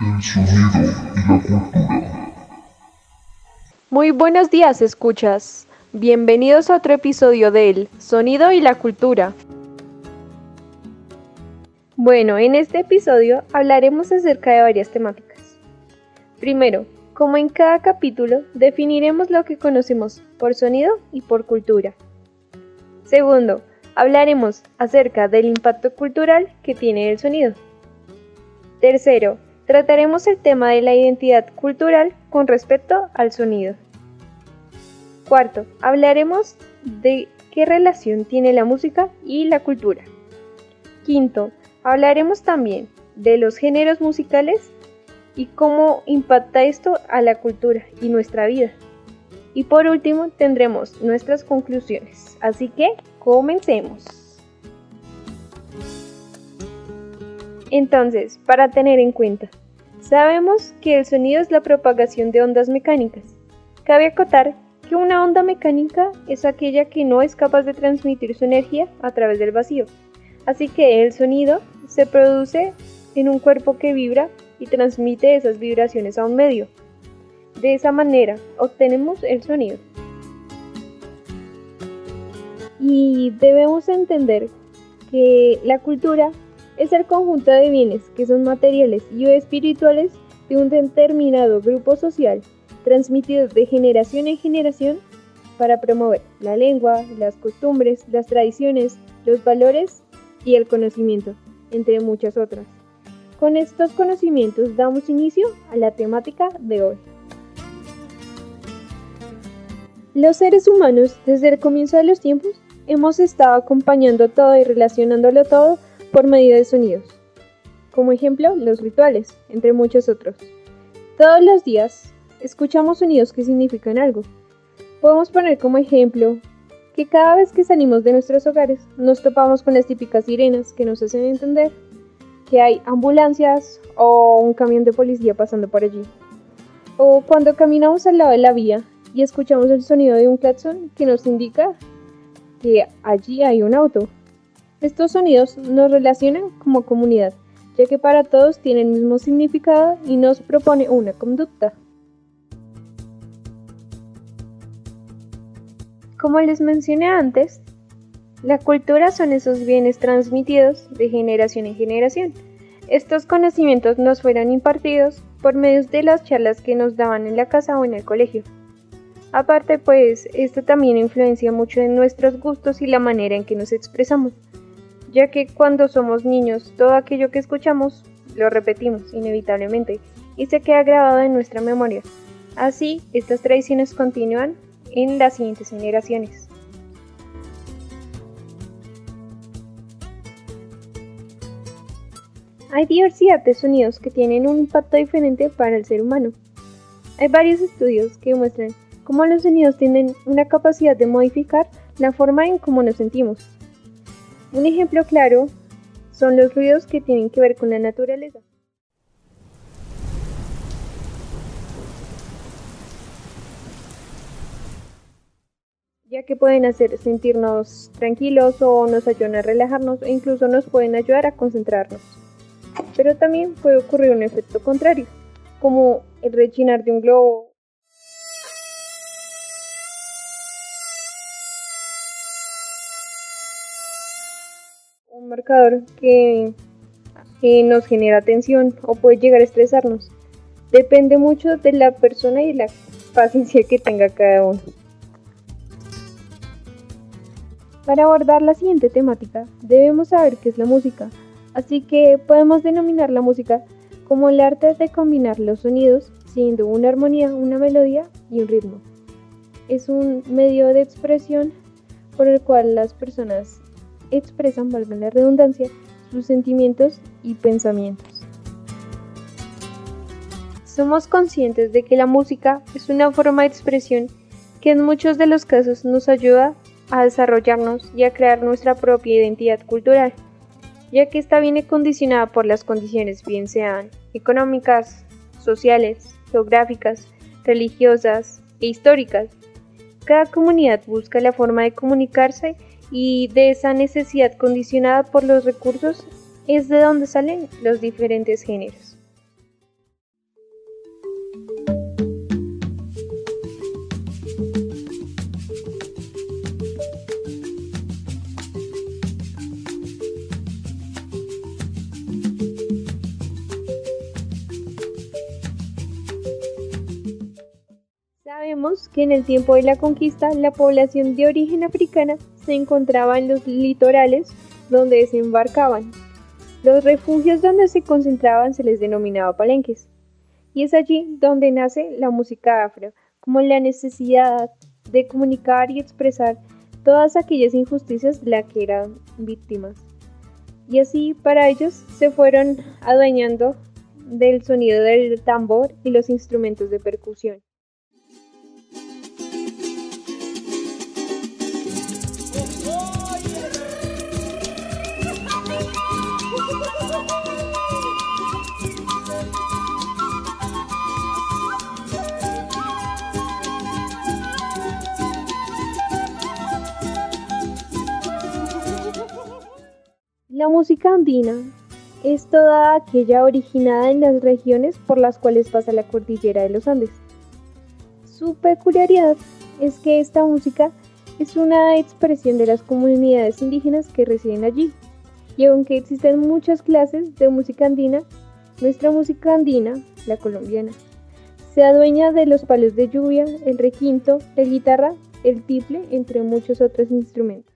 el sonido y la cultura. Muy buenos días, escuchas. Bienvenidos a otro episodio del Sonido y la Cultura. Bueno, en este episodio hablaremos acerca de varias temáticas. Primero, como en cada capítulo, definiremos lo que conocemos por sonido y por cultura. Segundo, hablaremos acerca del impacto cultural que tiene el sonido. Tercero, trataremos el tema de la identidad cultural con respecto al sonido. Cuarto, hablaremos de qué relación tiene la música y la cultura. Quinto, hablaremos también de los géneros musicales y cómo impacta esto a la cultura y nuestra vida. Y por último tendremos nuestras conclusiones. Así que comencemos. Entonces, para tener en cuenta, sabemos que el sonido es la propagación de ondas mecánicas. Cabe acotar que una onda mecánica es aquella que no es capaz de transmitir su energía a través del vacío. Así que el sonido se produce en un cuerpo que vibra y transmite esas vibraciones a un medio. De esa manera obtenemos el sonido. Y debemos entender que la cultura es el conjunto de bienes que son materiales y espirituales de un determinado grupo social transmitidos de generación en generación para promover la lengua, las costumbres, las tradiciones, los valores y el conocimiento, entre muchas otras. Con estos conocimientos damos inicio a la temática de hoy. Los seres humanos, desde el comienzo de los tiempos, hemos estado acompañando todo y relacionándolo todo por medio de sonidos. Como ejemplo, los rituales, entre muchos otros. Todos los días escuchamos sonidos que significan algo. Podemos poner como ejemplo que cada vez que salimos de nuestros hogares nos topamos con las típicas sirenas que nos hacen entender que hay ambulancias o un camión de policía pasando por allí. O cuando caminamos al lado de la vía y escuchamos el sonido de un claxon que nos indica que allí hay un auto. Estos sonidos nos relacionan como comunidad, ya que para todos tienen el mismo significado y nos propone una conducta. Como les mencioné antes, la cultura son esos bienes transmitidos de generación en generación. Estos conocimientos nos fueron impartidos por medio de las charlas que nos daban en la casa o en el colegio. Aparte, pues, esto también influencia mucho en nuestros gustos y la manera en que nos expresamos, ya que cuando somos niños todo aquello que escuchamos lo repetimos inevitablemente y se queda grabado en nuestra memoria. Así, estas tradiciones continúan en las siguientes generaciones. Hay diversidad de sonidos que tienen un impacto diferente para el ser humano. Hay varios estudios que muestran cómo los sonidos tienen una capacidad de modificar la forma en cómo nos sentimos. Un ejemplo claro son los ruidos que tienen que ver con la naturaleza. ya que pueden hacer sentirnos tranquilos o nos ayudan a relajarnos e incluso nos pueden ayudar a concentrarnos. Pero también puede ocurrir un efecto contrario, como el rechinar de un globo. Un marcador que, nos genera tensión o puede llegar a estresarnos. Depende mucho de la persona y la paciencia que tenga cada uno. Para abordar la siguiente temática, debemos saber qué es la música, así que podemos denominar la música como el arte de combinar los sonidos, siendo una armonía, una melodía y un ritmo. Es un medio de expresión por el cual las personas expresan, valga la redundancia, sus sentimientos y pensamientos. Somos conscientes de que la música es una forma de expresión que en muchos de los casos nos ayuda a desarrollarnos y a crear nuestra propia identidad cultural, ya que esta viene condicionada por las condiciones bien sean económicas, sociales, geográficas, religiosas e históricas. Cada comunidad busca la forma de comunicarse y de esa necesidad condicionada por los recursos es de donde salen los diferentes géneros. Que en el tiempo de la conquista la población de origen africana se encontraba en los litorales donde desembarcaban. Los refugios donde se concentraban se les denominaba palenques. Y es allí donde nace la música afro, como la necesidad de comunicar y expresar todas aquellas injusticias de las que eran víctimas. Y así para ellos se fueron adueñando del sonido del tambor y los instrumentos de percusión. Música andina es toda aquella originada en las regiones por las cuales pasa la cordillera de los Andes. Su peculiaridad es que esta música es una expresión de las comunidades indígenas que residen allí. Y aunque existen muchas clases de música andina, nuestra música andina, la colombiana, se adueña de los palos de lluvia, el requinto, la guitarra, el tiple, entre muchos otros instrumentos.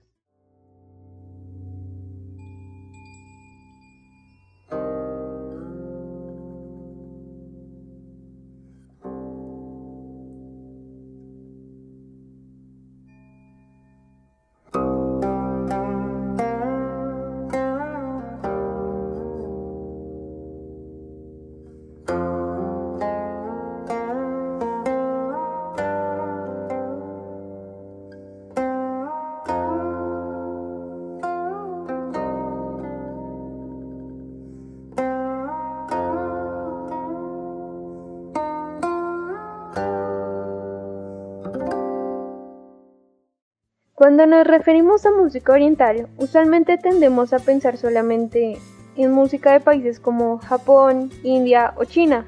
Cuando nos referimos a música oriental, usualmente tendemos a pensar solamente en música de países como Japón, India o China.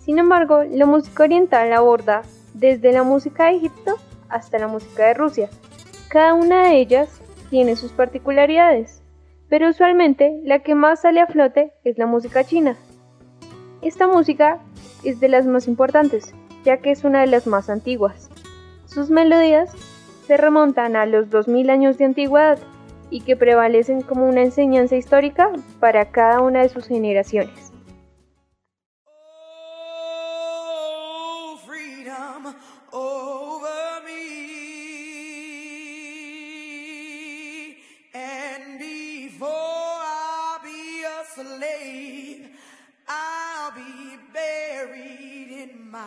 Sin embargo, la música oriental aborda desde la música de Egipto hasta la música de Rusia. Cada una de ellas tiene sus particularidades, pero usualmente la que más sale a flote es la música china. Esta música es de las más importantes, ya que es una de las más antiguas. Sus melodías se remontan a los 2000 años de antigüedad y que prevalecen como una enseñanza histórica para cada una de sus generaciones.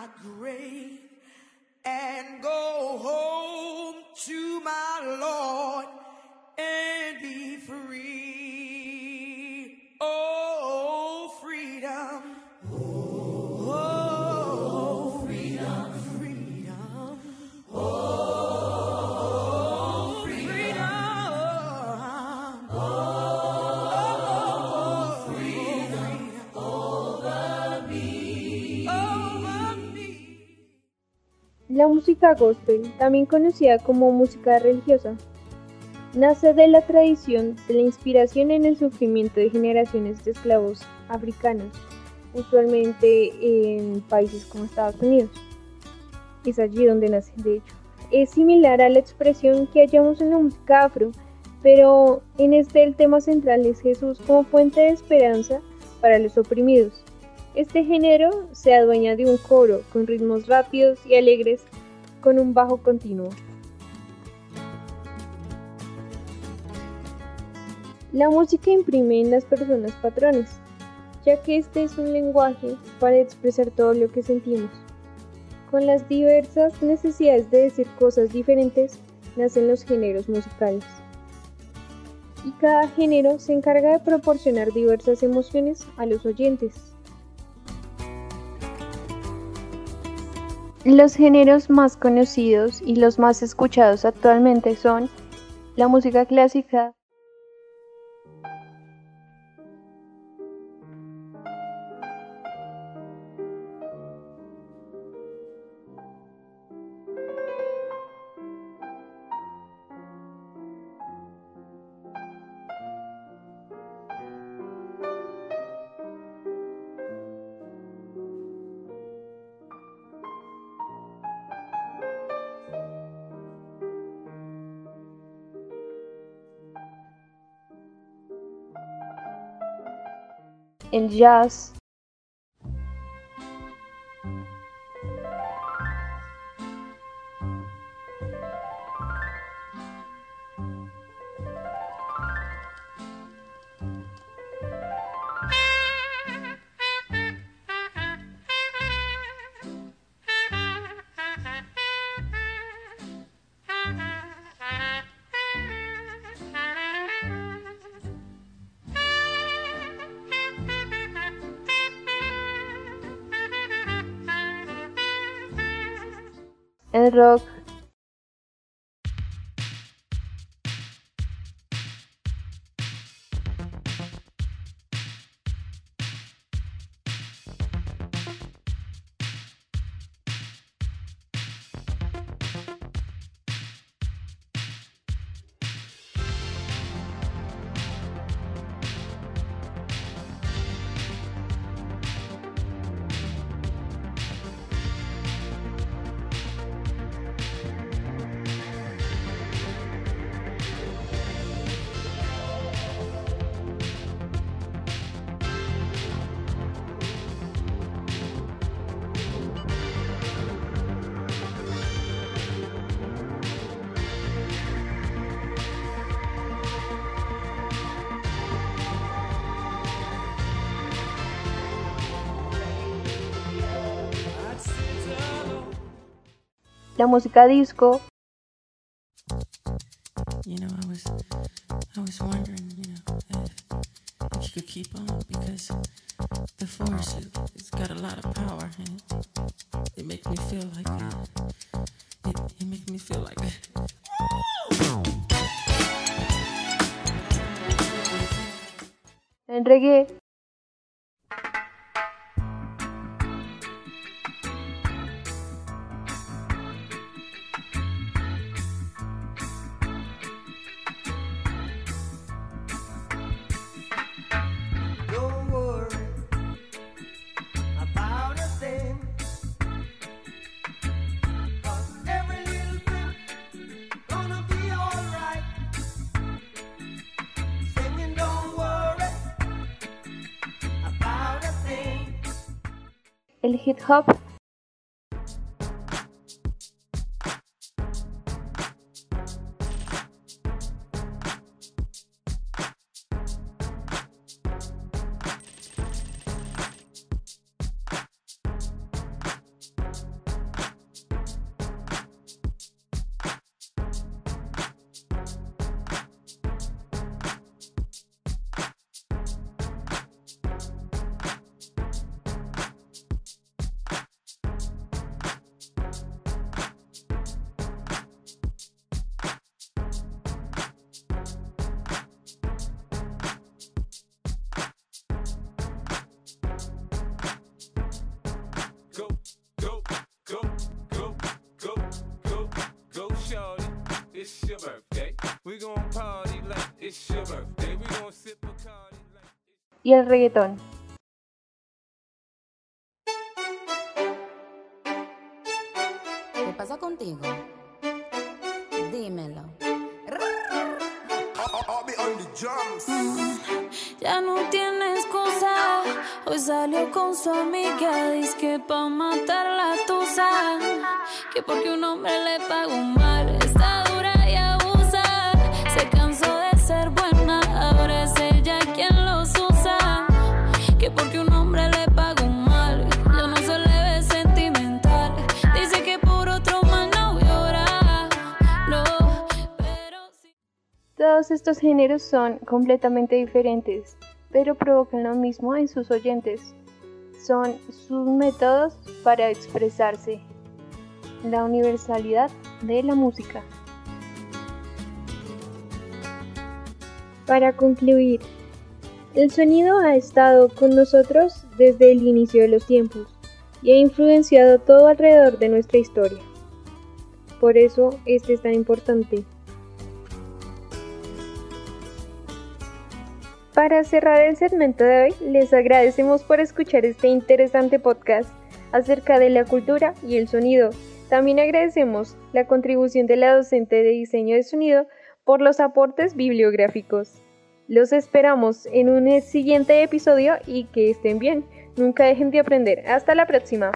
And La música gospel, también conocida como música religiosa, nace de la tradición de la inspiración en el sufrimiento de generaciones de esclavos africanos, usualmente en países como Estados Unidos. Es allí donde nace, de hecho. Es similar a la expresión que hallamos en la música afro, pero en este el tema central es Jesús como fuente de esperanza para los oprimidos. Este género se adueña de un coro con ritmos rápidos y alegres con un bajo continuo. La música imprime en las personas patrones, ya que este es un lenguaje para expresar todo lo que sentimos. Con las diversas necesidades de decir cosas diferentes nacen los géneros musicales. Y cada género se encarga de proporcionar diversas emociones a los oyentes. Los géneros más conocidos y los más escuchados actualmente son la música clásica, el jazz, el rock, la música disco, You know, I was, I was wondering, you know, if, if you could keep on because the force it, it's got a lot of power and it, it makes me feel like uh, it, it makes me feel like el reggae, hip hop, y el reggaetón. ¿Qué pasa contigo? Dímelo. Ya no tiene excusa. Hoy salió con su amiga. Dice que pa' matar la tusa. Que porque un hombre le pagó mal. Todos estos géneros son completamente diferentes, pero provocan lo mismo en sus oyentes. Son sus métodos para expresarse. La universalidad de la música. Para concluir, el sonido ha estado con nosotros desde el inicio de los tiempos y ha influenciado todo alrededor de nuestra historia. Por eso este es tan importante. Para cerrar el segmento de hoy, les agradecemos por escuchar este interesante podcast acerca de la cultura y el sonido. También agradecemos la contribución de la docente de diseño de sonido por los aportes bibliográficos. Los esperamos en un siguiente episodio y que estén bien. Nunca dejen de aprender. Hasta la próxima.